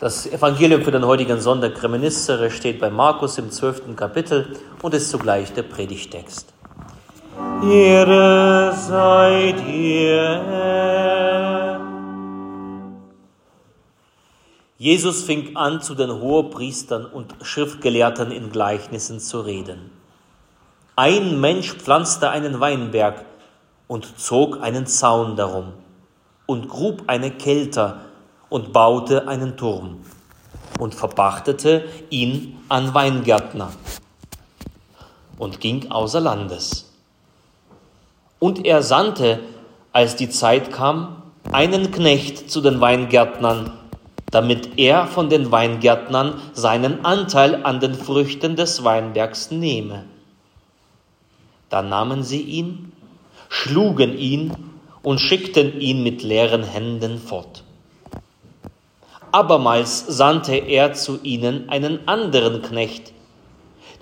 Das Evangelium für den heutigen Sonntag Reminiscere steht bei Markus im zwölften Kapitel und ist zugleich der Predigtext. Ehre sei dir. Jesus fing an, zu den Hohepriestern und Schriftgelehrten in Gleichnissen zu reden. Ein Mensch pflanzte einen Weinberg und zog einen Zaun darum und grub eine Kelter und baute einen Turm und verpachtete ihn an Weingärtner und ging außer Landes. Und er sandte, als die Zeit kam, einen Knecht zu den Weingärtnern, damit er von den Weingärtnern seinen Anteil an den Früchten des Weinbergs nehme. Da nahmen sie ihn, schlugen ihn und schickten ihn mit leeren Händen fort. Abermals sandte er zu ihnen einen anderen Knecht,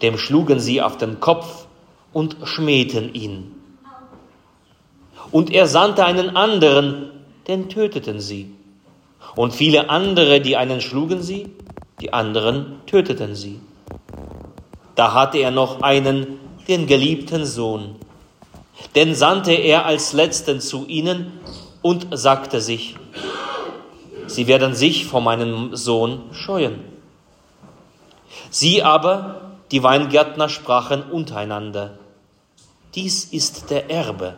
dem schlugen sie auf den Kopf und schmähten ihn. Und er sandte einen anderen, den töteten sie. Und viele andere, die einen schlugen sie, die anderen töteten sie. Da hatte er noch einen, den geliebten Sohn. Den sandte er als letzten zu ihnen und sagte sich, Sie werden sich vor meinem Sohn scheuen. Sie aber, die Weingärtner, sprachen untereinander, dies ist der Erbe.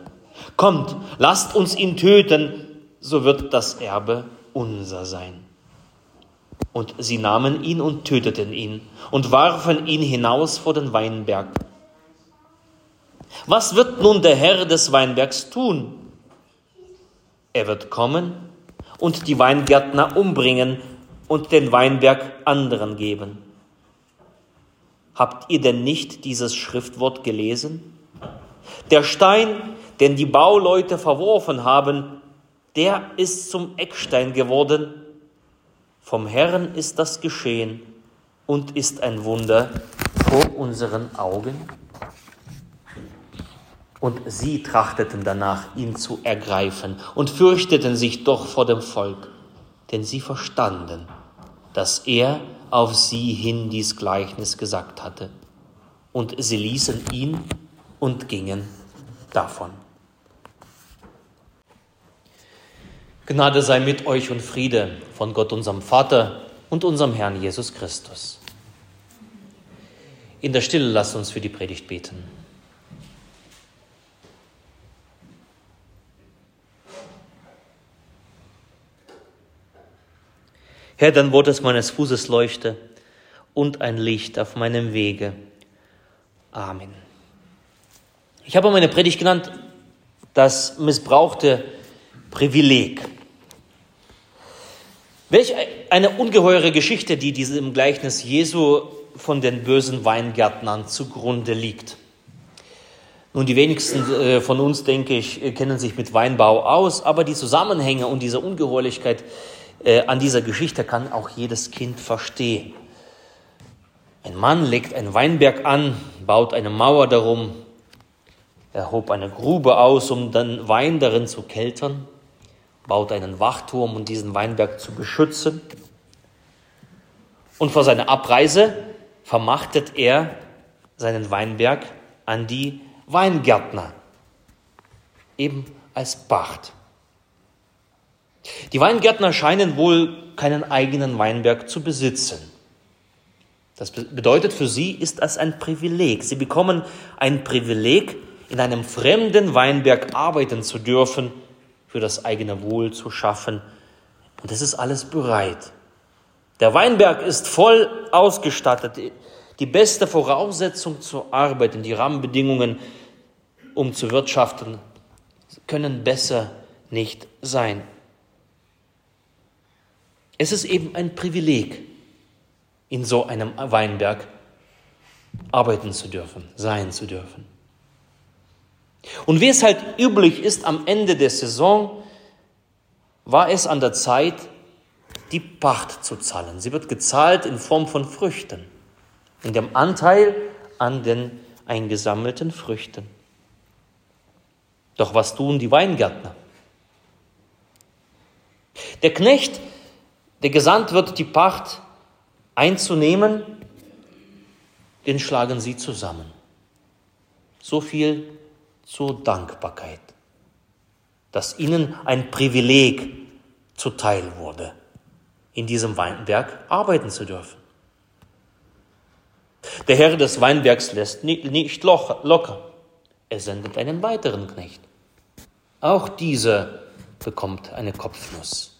Kommt, lasst uns ihn töten, so wird das Erbe unser sein. Und sie nahmen ihn und töteten ihn und warfen ihn hinaus vor den Weinberg. Was wird nun der Herr des Weinbergs tun? Er wird kommen und die Weingärtner umbringen und den Weinberg anderen geben. Habt ihr denn nicht dieses Schriftwort gelesen? Der Stein, den die Bauleute verworfen haben, der ist zum Eckstein geworden. Vom Herrn ist das geschehen und ist ein Wunder vor unseren Augen. Und sie trachteten danach, ihn zu ergreifen und fürchteten sich doch vor dem Volk, denn sie verstanden, dass er auf sie hin dies Gleichnis gesagt hatte. Und sie ließen ihn und gingen davon. Gnade sei mit euch und Friede von Gott unserem Vater und unserem Herrn Jesus Christus. In der Stille lasst uns für die Predigt beten. Herr, dein Wort des meines Fußes leuchte und ein Licht auf meinem Wege. Amen. Ich habe meine Predigt genannt, das missbrauchte Privileg. Welch eine ungeheure Geschichte, die diesem Gleichnis Jesu von den bösen Weingärtnern zugrunde liegt. Nun, die wenigsten äh, von uns, denke ich, kennen sich mit Weinbau aus, aber die Zusammenhänge und diese Ungeheuerlichkeit äh, an dieser Geschichte kann auch jedes Kind verstehen. Ein Mann legt einen Weinberg an, baut eine Mauer darum, er hob eine Grube aus, um den Wein darin zu keltern, baut einen Wachturm, um diesen Weinberg zu beschützen. Und vor seiner Abreise vermachtet er seinen Weinberg an die Weingärtner, eben als Pacht. Die Weingärtner scheinen wohl keinen eigenen Weinberg zu besitzen. Das bedeutet für sie ist das ein Privileg. Sie bekommen ein Privileg, in einem fremden Weinberg arbeiten zu dürfen, für das eigene Wohl zu schaffen. Und es ist alles bereit. Der Weinberg ist voll ausgestattet. Die beste Voraussetzung zur Arbeit und die Rahmenbedingungen, um zu wirtschaften, können besser nicht sein. Es ist eben ein Privileg, in so einem Weinberg arbeiten zu dürfen, sein zu dürfen. Und wie es halt üblich ist am Ende der Saison, war es an der Zeit, die Pacht zu zahlen. Sie wird gezahlt in Form von Früchten, in dem Anteil an den eingesammelten Früchten. Doch was tun die Weingärtner? Der Knecht der gesandt wird, die Pacht einzunehmen, den schlagen sie zusammen. So viel zur Dankbarkeit, dass ihnen ein Privileg zuteil wurde, in diesem Weinberg arbeiten zu dürfen. Der Herr des Weinbergs lässt nicht locker. Er sendet einen weiteren Knecht. Auch dieser bekommt eine Kopfnuss.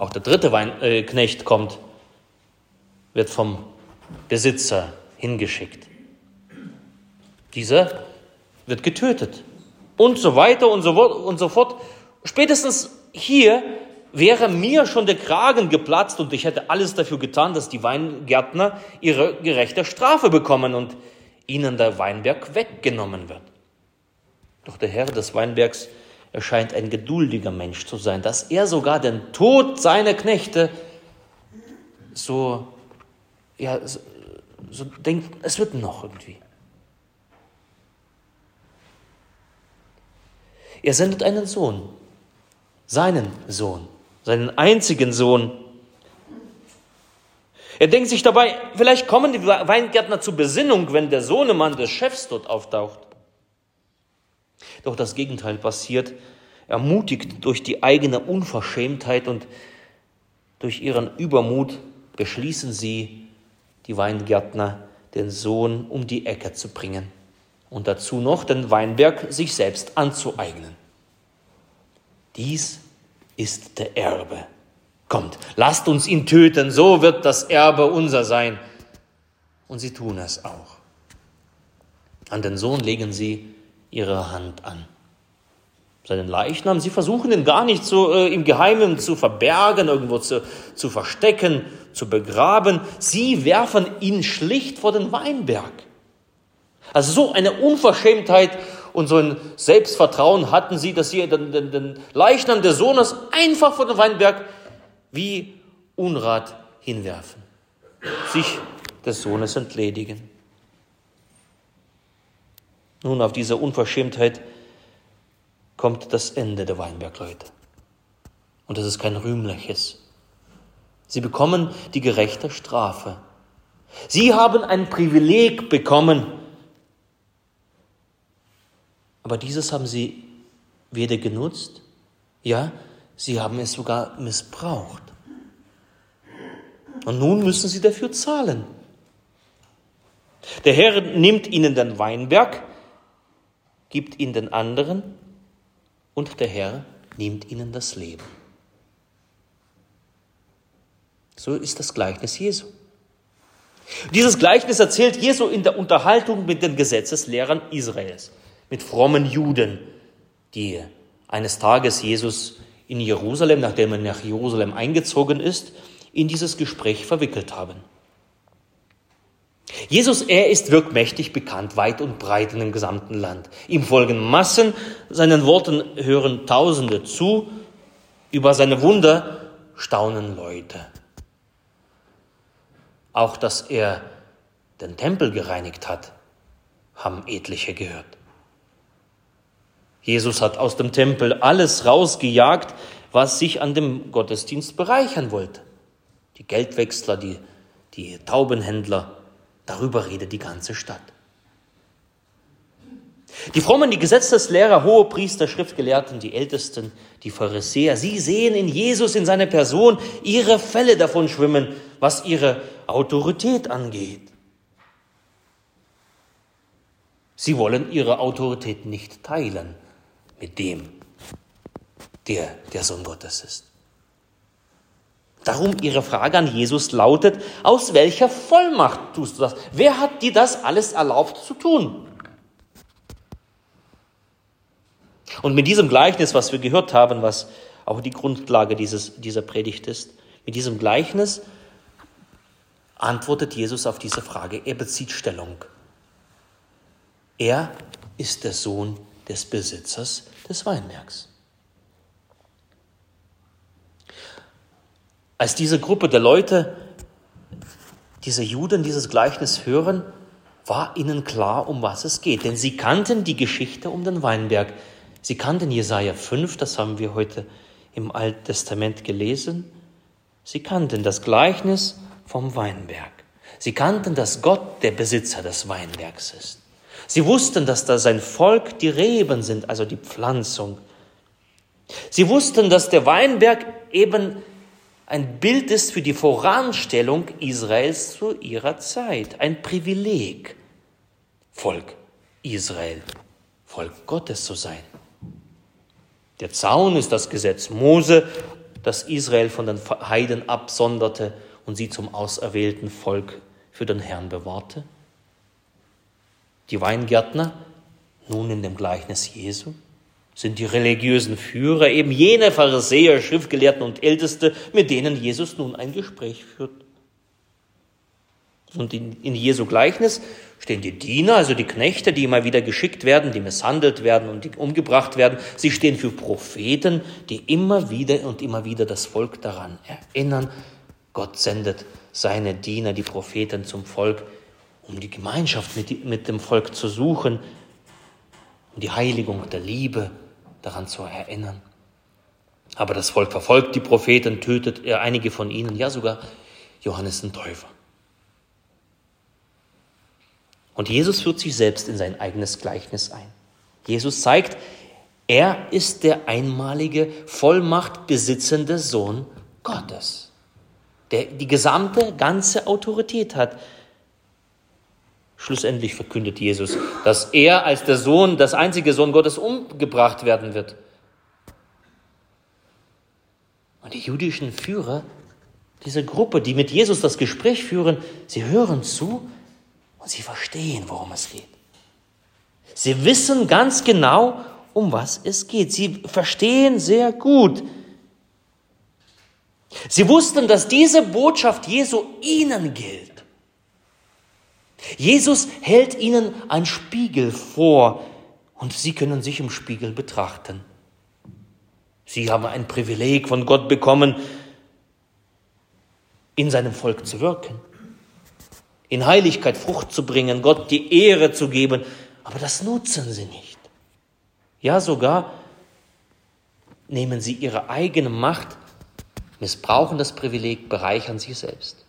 Auch der dritte Weinknecht äh, kommt, wird vom Besitzer hingeschickt. Dieser wird getötet. Und so weiter und so, und so fort. Spätestens hier wäre mir schon der Kragen geplatzt und ich hätte alles dafür getan, dass die Weingärtner ihre gerechte Strafe bekommen und ihnen der Weinberg weggenommen wird. Doch der Herr des Weinbergs erscheint ein geduldiger Mensch zu sein, dass er sogar den Tod seiner Knechte so, ja, so, so denkt, es wird noch irgendwie. Er sendet einen Sohn, seinen Sohn, seinen einzigen Sohn. Er denkt sich dabei, vielleicht kommen die Weingärtner zur Besinnung, wenn der Sohnemann des Chefs dort auftaucht. Doch das Gegenteil passiert. Ermutigt durch die eigene Unverschämtheit und durch ihren Übermut beschließen sie, die Weingärtner, den Sohn um die Ecke zu bringen und dazu noch den Weinberg sich selbst anzueignen. Dies ist der Erbe. Kommt, lasst uns ihn töten, so wird das Erbe unser sein. Und sie tun es auch. An den Sohn legen sie ihre Hand an. Seinen Leichnam, sie versuchen ihn gar nicht so äh, im Geheimen zu verbergen, irgendwo zu, zu verstecken, zu begraben. Sie werfen ihn schlicht vor den Weinberg. Also so eine Unverschämtheit und so ein Selbstvertrauen hatten sie, dass sie den, den, den Leichnam des Sohnes einfach vor den Weinberg wie Unrat hinwerfen, sich des Sohnes entledigen. Nun, auf diese Unverschämtheit kommt das Ende der Weinbergleute. Und das ist kein rühmliches. Sie bekommen die gerechte Strafe. Sie haben ein Privileg bekommen. Aber dieses haben sie weder genutzt, ja, sie haben es sogar missbraucht. Und nun müssen sie dafür zahlen. Der Herr nimmt ihnen den Weinberg, gibt ihn den anderen und der Herr nimmt ihnen das Leben. So ist das Gleichnis Jesu. Dieses Gleichnis erzählt Jesu in der Unterhaltung mit den Gesetzeslehrern Israels, mit frommen Juden, die eines Tages Jesus in Jerusalem, nachdem er nach Jerusalem eingezogen ist, in dieses Gespräch verwickelt haben. Jesus, er ist wirkmächtig bekannt, weit und breit in dem gesamten Land. Ihm folgen Massen, seinen Worten hören Tausende zu, über seine Wunder staunen Leute. Auch dass er den Tempel gereinigt hat, haben etliche gehört. Jesus hat aus dem Tempel alles rausgejagt, was sich an dem Gottesdienst bereichern wollte. Die Geldwechsler, die, die Taubenhändler, Darüber redet die ganze Stadt. Die Frommen, die Gesetzeslehrer, hohe Priester, Schriftgelehrten, die Ältesten, die Pharisäer, sie sehen in Jesus, in seiner Person, ihre Fälle davon schwimmen, was ihre Autorität angeht. Sie wollen ihre Autorität nicht teilen mit dem, der der Sohn Gottes ist. Darum Ihre Frage an Jesus lautet, aus welcher Vollmacht tust du das? Wer hat dir das alles erlaubt zu tun? Und mit diesem Gleichnis, was wir gehört haben, was auch die Grundlage dieses, dieser Predigt ist, mit diesem Gleichnis antwortet Jesus auf diese Frage. Er bezieht Stellung. Er ist der Sohn des Besitzers des Weinbergs. Als diese Gruppe der Leute, diese Juden, dieses Gleichnis hören, war ihnen klar, um was es geht. Denn sie kannten die Geschichte um den Weinberg. Sie kannten Jesaja 5, das haben wir heute im Alten Testament gelesen. Sie kannten das Gleichnis vom Weinberg. Sie kannten, dass Gott der Besitzer des Weinbergs ist. Sie wussten, dass da sein Volk die Reben sind, also die Pflanzung. Sie wussten, dass der Weinberg eben ein Bild ist für die Voranstellung Israels zu ihrer Zeit, ein Privileg, Volk Israel, Volk Gottes zu sein. Der Zaun ist das Gesetz Mose, das Israel von den Heiden absonderte und sie zum auserwählten Volk für den Herrn bewahrte. Die Weingärtner, nun in dem Gleichnis Jesu, sind die religiösen Führer, eben jene Pharisäer, Schriftgelehrten und Älteste, mit denen Jesus nun ein Gespräch führt. Und in, in Jesu Gleichnis stehen die Diener, also die Knechte, die immer wieder geschickt werden, die misshandelt werden und die umgebracht werden. Sie stehen für Propheten, die immer wieder und immer wieder das Volk daran erinnern. Gott sendet seine Diener, die Propheten, zum Volk, um die Gemeinschaft mit, mit dem Volk zu suchen, um die Heiligung der Liebe daran zu erinnern. Aber das Volk verfolgt die Propheten, tötet er einige von ihnen, ja sogar Johannes den Täufer. Und Jesus führt sich selbst in sein eigenes Gleichnis ein. Jesus zeigt, er ist der einmalige, Vollmacht besitzende Sohn Gottes, der die gesamte, ganze Autorität hat. Schlussendlich verkündet Jesus, dass er als der Sohn, das einzige Sohn Gottes umgebracht werden wird. Und die jüdischen Führer, diese Gruppe, die mit Jesus das Gespräch führen, sie hören zu und sie verstehen, worum es geht. Sie wissen ganz genau, um was es geht. Sie verstehen sehr gut. Sie wussten, dass diese Botschaft Jesu ihnen gilt. Jesus hält ihnen ein Spiegel vor und sie können sich im Spiegel betrachten. Sie haben ein Privileg von Gott bekommen, in seinem Volk zu wirken, in Heiligkeit Frucht zu bringen, Gott die Ehre zu geben, aber das nutzen sie nicht. Ja, sogar nehmen sie ihre eigene Macht, missbrauchen das Privileg, bereichern sich selbst.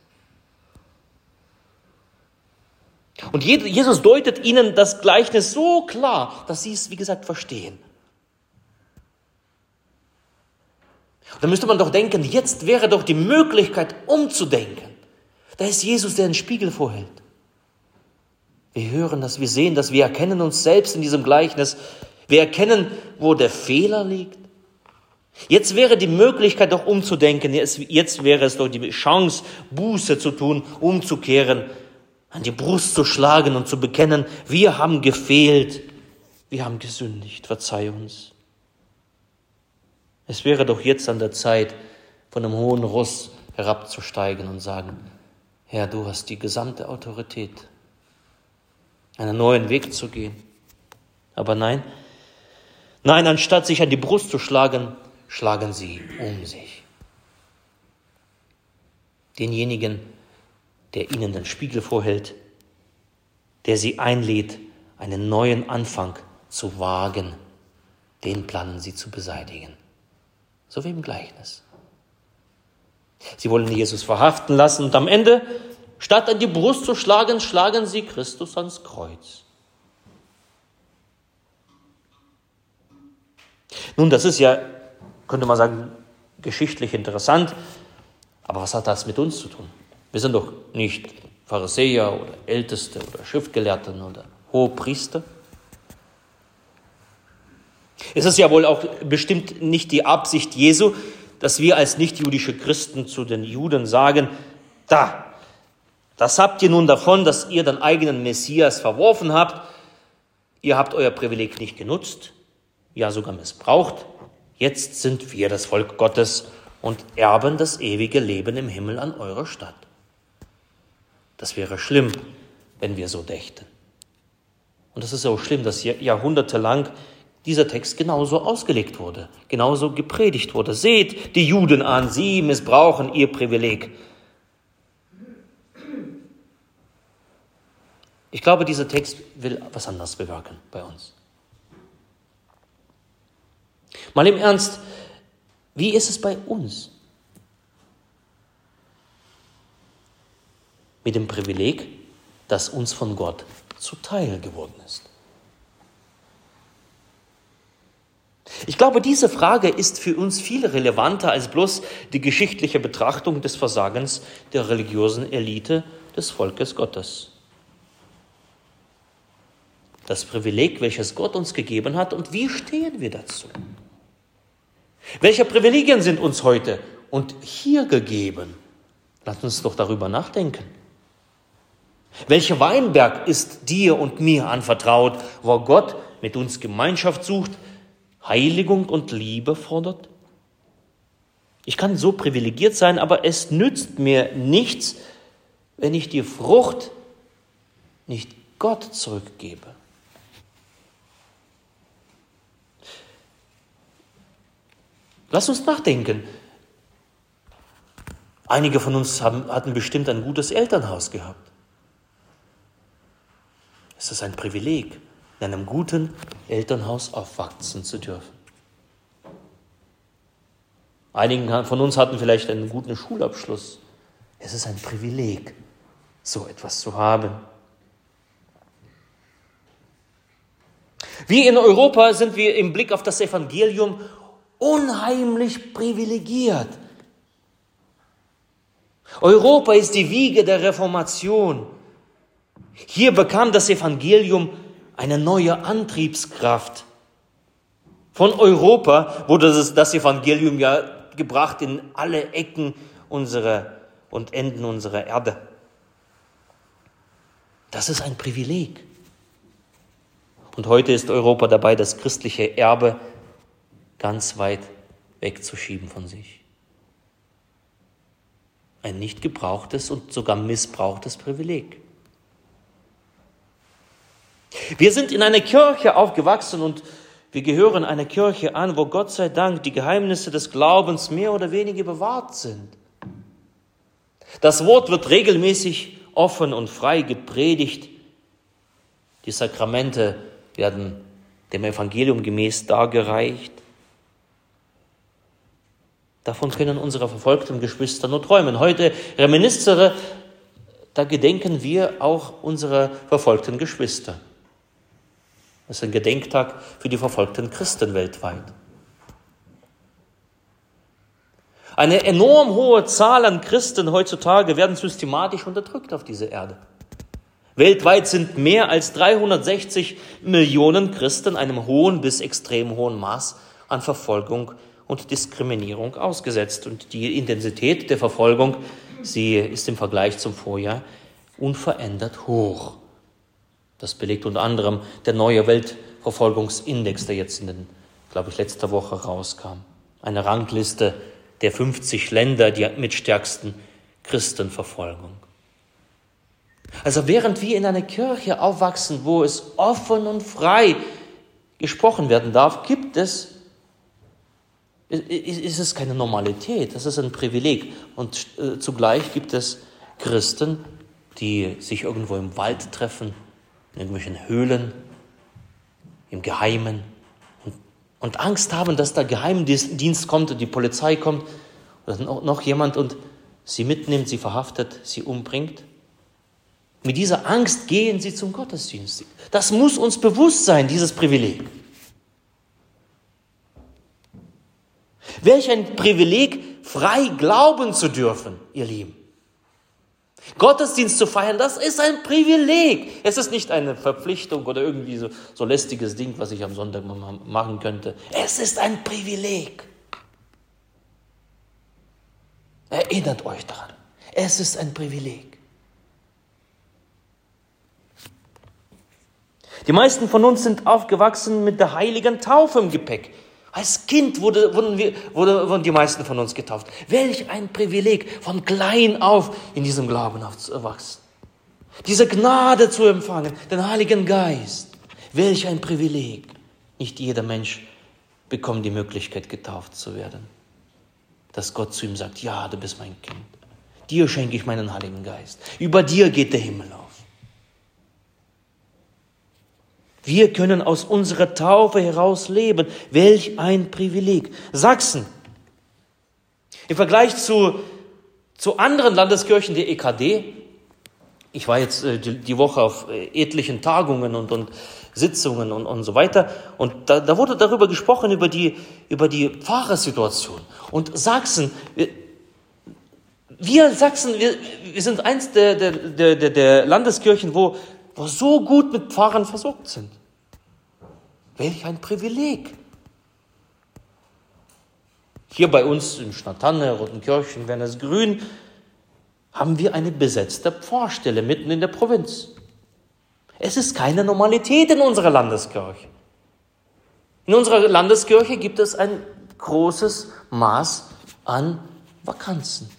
Und Jesus deutet ihnen das Gleichnis so klar, dass sie es, wie gesagt, verstehen. Da müsste man doch denken, jetzt wäre doch die Möglichkeit umzudenken. Da ist Jesus, der einen Spiegel vorhält. Wir hören das, wir sehen das, wir erkennen uns selbst in diesem Gleichnis. Wir erkennen, wo der Fehler liegt. Jetzt wäre die Möglichkeit doch umzudenken, jetzt wäre es doch die Chance, Buße zu tun, umzukehren an die Brust zu schlagen und zu bekennen, wir haben gefehlt, wir haben gesündigt, verzeih uns. Es wäre doch jetzt an der Zeit, von einem hohen Ross herabzusteigen und sagen, Herr, du hast die gesamte Autorität, einen neuen Weg zu gehen. Aber nein, nein, anstatt sich an die Brust zu schlagen, schlagen sie um sich. Denjenigen, der ihnen den Spiegel vorhält, der sie einlädt, einen neuen Anfang zu wagen, den planen sie zu beseitigen. So wie im Gleichnis. Sie wollen Jesus verhaften lassen und am Ende, statt an die Brust zu schlagen, schlagen sie Christus ans Kreuz. Nun, das ist ja, könnte man sagen, geschichtlich interessant, aber was hat das mit uns zu tun? Wir sind doch nicht Pharisäer oder Älteste oder Schriftgelehrten oder Hohepriester. Es ist ja wohl auch bestimmt nicht die Absicht Jesu, dass wir als nichtjüdische Christen zu den Juden sagen, da, das habt ihr nun davon, dass ihr den eigenen Messias verworfen habt, ihr habt euer Privileg nicht genutzt, ja sogar missbraucht, jetzt sind wir das Volk Gottes und erben das ewige Leben im Himmel an eurer Stadt. Das wäre schlimm, wenn wir so dächten. Und es ist auch schlimm, dass jahrhundertelang dieser Text genauso ausgelegt wurde, genauso gepredigt wurde. Seht die Juden an, sie missbrauchen ihr Privileg. Ich glaube, dieser Text will was anderes bewirken bei uns. Mal im Ernst, Wie ist es bei uns? Mit dem Privileg, das uns von Gott zuteil geworden ist. Ich glaube, diese Frage ist für uns viel relevanter als bloß die geschichtliche Betrachtung des Versagens der religiösen Elite des Volkes Gottes. Das Privileg, welches Gott uns gegeben hat und wie stehen wir dazu? Welche Privilegien sind uns heute und hier gegeben? Lass uns doch darüber nachdenken. Welcher Weinberg ist dir und mir anvertraut, wo Gott mit uns Gemeinschaft sucht, Heiligung und Liebe fordert? Ich kann so privilegiert sein, aber es nützt mir nichts, wenn ich die Frucht nicht Gott zurückgebe. Lass uns nachdenken. Einige von uns haben, hatten bestimmt ein gutes Elternhaus gehabt. Es ist ein Privileg, in einem guten Elternhaus aufwachsen zu dürfen. Einigen von uns hatten vielleicht einen guten Schulabschluss. Es ist ein Privileg, so etwas zu haben. Wir in Europa sind wir im Blick auf das Evangelium unheimlich privilegiert. Europa ist die Wiege der Reformation. Hier bekam das Evangelium eine neue Antriebskraft. Von Europa wurde das Evangelium ja gebracht in alle Ecken unserer und Enden unserer Erde. Das ist ein Privileg. Und heute ist Europa dabei, das christliche Erbe ganz weit wegzuschieben von sich. Ein nicht gebrauchtes und sogar missbrauchtes Privileg. Wir sind in einer Kirche aufgewachsen und wir gehören einer Kirche an, wo Gott sei Dank die Geheimnisse des Glaubens mehr oder weniger bewahrt sind. Das Wort wird regelmäßig offen und frei gepredigt. Die Sakramente werden dem Evangelium gemäß dargereicht. Davon können unsere verfolgten Geschwister nur träumen. Heute reminiszere, da gedenken wir auch unserer verfolgten Geschwister. Das ist ein Gedenktag für die verfolgten Christen weltweit. Eine enorm hohe Zahl an Christen heutzutage werden systematisch unterdrückt auf dieser Erde. Weltweit sind mehr als 360 Millionen Christen einem hohen bis extrem hohen Maß an Verfolgung und Diskriminierung ausgesetzt. Und die Intensität der Verfolgung, sie ist im Vergleich zum Vorjahr unverändert hoch. Das belegt unter anderem der neue Weltverfolgungsindex, der jetzt in den, glaube ich, letzter Woche rauskam. Eine Rangliste der 50 Länder, die mit stärksten Christenverfolgung. Also während wir in einer Kirche aufwachsen, wo es offen und frei gesprochen werden darf, gibt es, ist es keine Normalität, das ist ein Privileg. Und äh, zugleich gibt es Christen, die sich irgendwo im Wald treffen, in irgendwelchen Höhlen, im Geheimen und, und Angst haben, dass der Geheimdienst kommt und die Polizei kommt oder noch jemand und sie mitnimmt, sie verhaftet, sie umbringt. Mit dieser Angst gehen sie zum Gottesdienst. Das muss uns bewusst sein, dieses Privileg. Welch ein Privileg, frei glauben zu dürfen, ihr Lieben. Gottesdienst zu feiern, das ist ein Privileg. Es ist nicht eine Verpflichtung oder irgendwie so, so lästiges Ding, was ich am Sonntag machen könnte. Es ist ein Privileg. Erinnert euch daran. Es ist ein Privileg. Die meisten von uns sind aufgewachsen mit der heiligen Taufe im Gepäck. Als Kind wurde, wurden, wir, wurde, wurden die meisten von uns getauft. Welch ein Privileg, von klein auf in diesem Glauben aufzuwachsen. Diese Gnade zu empfangen, den Heiligen Geist. Welch ein Privileg. Nicht jeder Mensch bekommt die Möglichkeit, getauft zu werden. Dass Gott zu ihm sagt, ja, du bist mein Kind. Dir schenke ich meinen Heiligen Geist. Über dir geht der Himmel auf. Wir können aus unserer Taufe heraus leben. Welch ein Privileg. Sachsen Im Vergleich zu, zu anderen Landeskirchen der EKD, ich war jetzt äh, die, die, Woche auf äh, etlichen Tagungen und, und Sitzungen und, und so weiter. Und da, da wurde darüber gesprochen, über die, über die Pfarrersituation. Und Sachsen, wir, wir Sachsen, wir, wir sind eins der, der, der, der Landeskirchen, wo, wo so gut mit Pfarrern versorgt sind. Welch ein Privileg. Hier bei uns in Schnatanne, Rotenkirchen, Wernersgrün, haben wir eine besetzte Pfarrstelle mitten in der Provinz. Es ist keine Normalität in unserer Landeskirche. In unserer Landeskirche gibt es ein großes Maß an Vakanzen.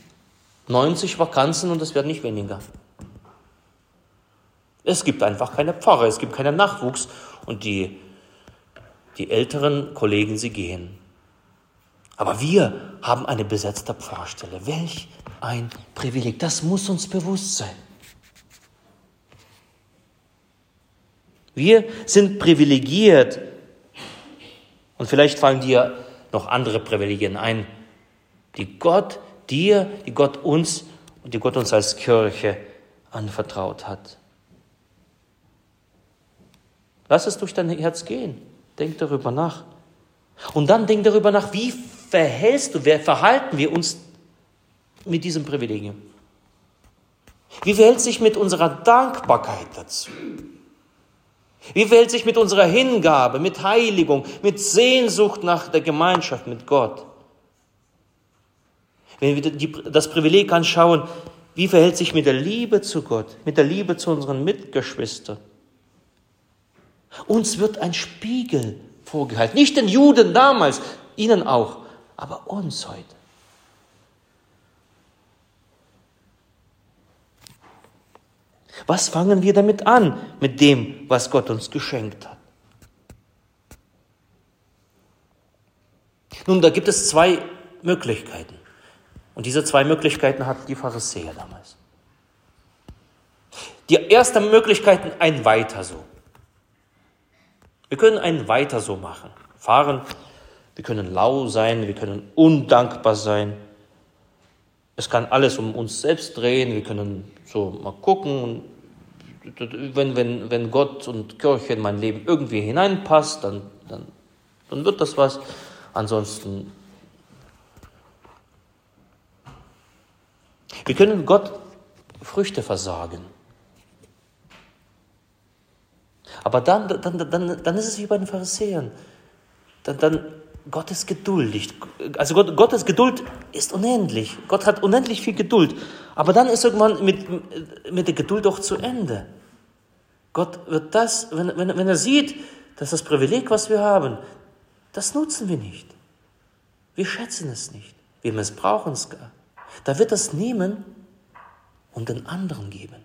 90 Vakanzen und es werden nicht weniger. Es gibt einfach keine Pfarrer, es gibt keinen Nachwuchs und die, die älteren Kollegen, sie gehen. Aber wir haben eine besetzte Pfarrstelle. Welch ein Privileg. Das muss uns bewusst sein. Wir sind privilegiert. Und vielleicht fallen dir noch andere Privilegien ein, die Gott dir, die Gott uns und die Gott uns als Kirche anvertraut hat. Lass es durch dein Herz gehen. Denk darüber nach. Und dann denk darüber nach, wie verhältst du, wer verhalten wir uns mit diesem Privilegium? Wie verhält sich mit unserer Dankbarkeit dazu? Wie verhält sich mit unserer Hingabe, mit Heiligung, mit Sehnsucht nach der Gemeinschaft mit Gott? Wenn wir die, das Privileg anschauen, wie verhält sich mit der Liebe zu Gott, mit der Liebe zu unseren Mitgeschwistern? Uns wird ein Spiegel vorgehalten, nicht den Juden damals, ihnen auch, aber uns heute. Was fangen wir damit an, mit dem, was Gott uns geschenkt hat? Nun, da gibt es zwei Möglichkeiten. Und diese zwei Möglichkeiten hatten die Pharisäer damals. Die erste Möglichkeit, ein Weiter so. Wir können ein Weiter so machen. Fahren, wir können lau sein, wir können undankbar sein. Es kann alles um uns selbst drehen, wir können so mal gucken, wenn, wenn, wenn Gott und Kirche in mein Leben irgendwie hineinpasst, dann, dann, dann wird das was. Ansonsten. Wir können Gott Früchte versagen. Aber dann, dann, dann, dann ist es wie bei den Pharisäern. Dann, dann, Gott ist geduldig. Also Gott, Gottes Geduld ist unendlich. Gott hat unendlich viel Geduld. Aber dann ist irgendwann mit, mit der Geduld auch zu Ende. Gott wird das, wenn, wenn, wenn er sieht, dass das Privileg, was wir haben, das nutzen wir nicht. Wir schätzen es nicht. Wir missbrauchen es gar. Da wird das nehmen und den anderen geben.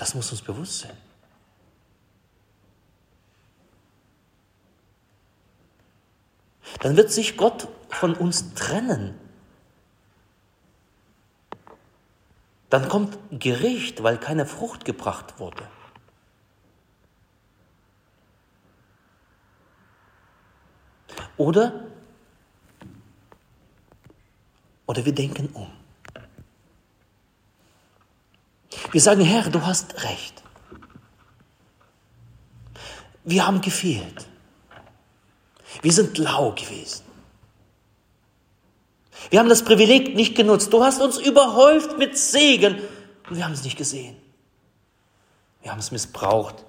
Das muss uns bewusst sein. Dann wird sich Gott von uns trennen. Dann kommt Gericht, weil keine Frucht gebracht wurde. Oder, oder wir denken um. Wir sagen, Herr, du hast recht. Wir haben gefehlt. Wir sind lau gewesen. Wir haben das Privileg nicht genutzt. Du hast uns überhäuft mit Segen und wir haben es nicht gesehen. Wir haben es missbraucht.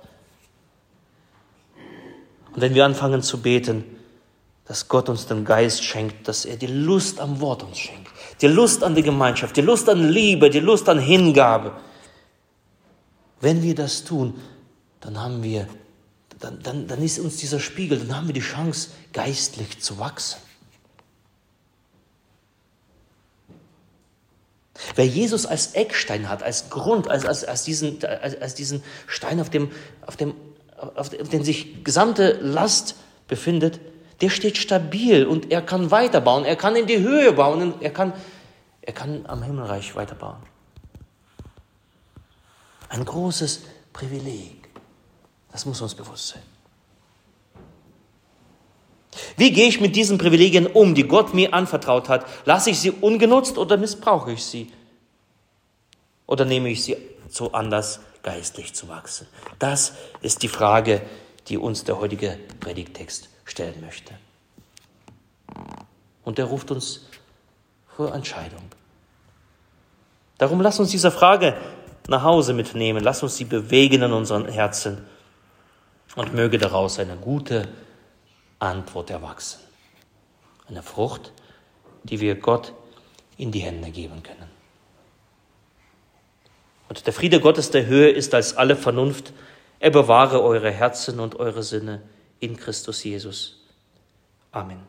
Und wenn wir anfangen zu beten, dass Gott uns den Geist schenkt, dass er die Lust am Wort uns schenkt, die Lust an die Gemeinschaft, die Lust an Liebe, die Lust an Hingabe. Wenn wir das tun, dann haben wir, dann, dann, dann ist uns dieser Spiegel, dann haben wir die Chance, geistlich zu wachsen. Wer Jesus als Eckstein hat, als Grund, als, als, als, diesen, als, als diesen Stein, auf dem, auf, dem, auf dem sich gesamte Last befindet, der steht stabil und er kann weiterbauen, er kann in die Höhe bauen, er kann, er kann am Himmelreich weiterbauen. Ein großes Privileg. Das muss uns bewusst sein. Wie gehe ich mit diesen Privilegien um, die Gott mir anvertraut hat? Lasse ich sie ungenutzt oder missbrauche ich sie? Oder nehme ich sie zu anders geistlich zu wachsen? Das ist die Frage, die uns der heutige Predigtext stellen möchte. Und er ruft uns vor Entscheidung. Darum lass uns diese Frage nach Hause mitnehmen, lass uns sie bewegen in unseren Herzen und möge daraus eine gute Antwort erwachsen. Eine Frucht, die wir Gott in die Hände geben können. Und der Friede Gottes der Höhe ist als alle Vernunft. Er bewahre eure Herzen und eure Sinne in Christus Jesus. Amen.